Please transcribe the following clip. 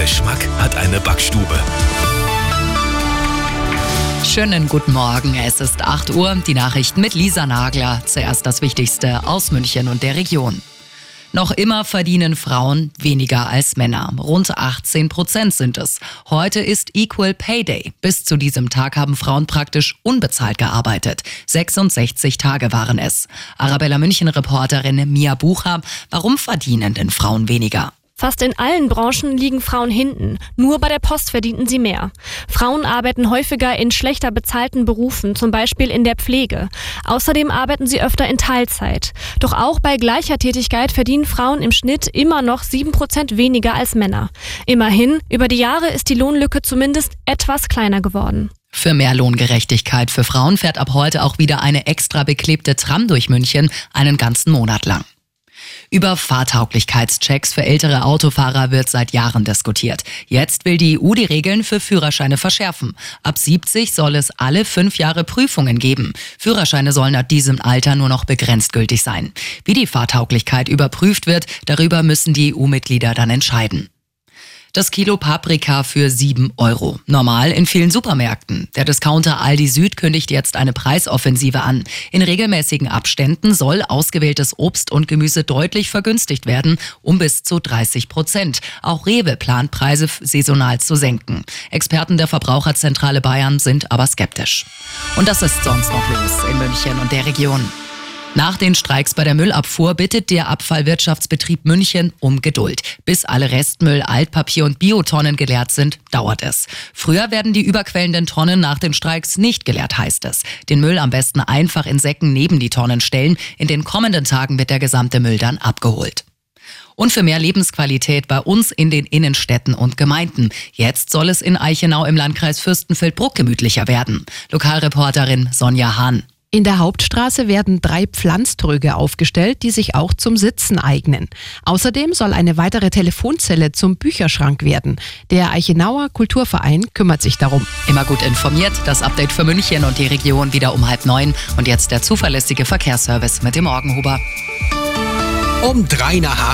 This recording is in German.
Geschmack hat eine Backstube. Schönen guten Morgen. Es ist 8 Uhr. Die Nachrichten mit Lisa Nagler. Zuerst das Wichtigste aus München und der Region. Noch immer verdienen Frauen weniger als Männer. Rund 18 Prozent sind es. Heute ist Equal Pay Day. Bis zu diesem Tag haben Frauen praktisch unbezahlt gearbeitet. 66 Tage waren es. Arabella München Reporterin Mia Bucher. Warum verdienen denn Frauen weniger? Fast in allen Branchen liegen Frauen hinten. Nur bei der Post verdienten sie mehr. Frauen arbeiten häufiger in schlechter bezahlten Berufen, zum Beispiel in der Pflege. Außerdem arbeiten sie öfter in Teilzeit. Doch auch bei gleicher Tätigkeit verdienen Frauen im Schnitt immer noch sieben Prozent weniger als Männer. Immerhin, über die Jahre ist die Lohnlücke zumindest etwas kleiner geworden. Für mehr Lohngerechtigkeit für Frauen fährt ab heute auch wieder eine extra beklebte Tram durch München einen ganzen Monat lang. Über Fahrtauglichkeitschecks für ältere Autofahrer wird seit Jahren diskutiert. Jetzt will die EU die Regeln für Führerscheine verschärfen. Ab 70 soll es alle fünf Jahre Prüfungen geben. Führerscheine sollen ab diesem Alter nur noch begrenzt gültig sein. Wie die Fahrtauglichkeit überprüft wird, darüber müssen die EU-Mitglieder dann entscheiden. Das Kilo Paprika für 7 Euro. Normal in vielen Supermärkten. Der Discounter Aldi Süd kündigt jetzt eine Preisoffensive an. In regelmäßigen Abständen soll ausgewähltes Obst und Gemüse deutlich vergünstigt werden, um bis zu 30 Prozent. Auch Rewe plant Preise saisonal zu senken. Experten der Verbraucherzentrale Bayern sind aber skeptisch. Und das ist sonst noch los in München und der Region. Nach den Streiks bei der Müllabfuhr bittet der Abfallwirtschaftsbetrieb München um Geduld. Bis alle Restmüll, Altpapier und Biotonnen geleert sind, dauert es. Früher werden die überquellenden Tonnen nach den Streiks nicht geleert, heißt es. Den Müll am besten einfach in Säcken neben die Tonnen stellen. In den kommenden Tagen wird der gesamte Müll dann abgeholt und für mehr Lebensqualität bei uns in den Innenstädten und Gemeinden. Jetzt soll es in Eichenau im Landkreis Fürstenfeldbruck gemütlicher werden. Lokalreporterin Sonja Hahn. In der Hauptstraße werden drei Pflanztröge aufgestellt, die sich auch zum Sitzen eignen. Außerdem soll eine weitere Telefonzelle zum Bücherschrank werden. Der Eichenauer Kulturverein kümmert sich darum. Immer gut informiert, das Update für München und die Region wieder um halb neun. Und jetzt der zuverlässige Verkehrsservice mit dem Morgenhuber. Um drei nach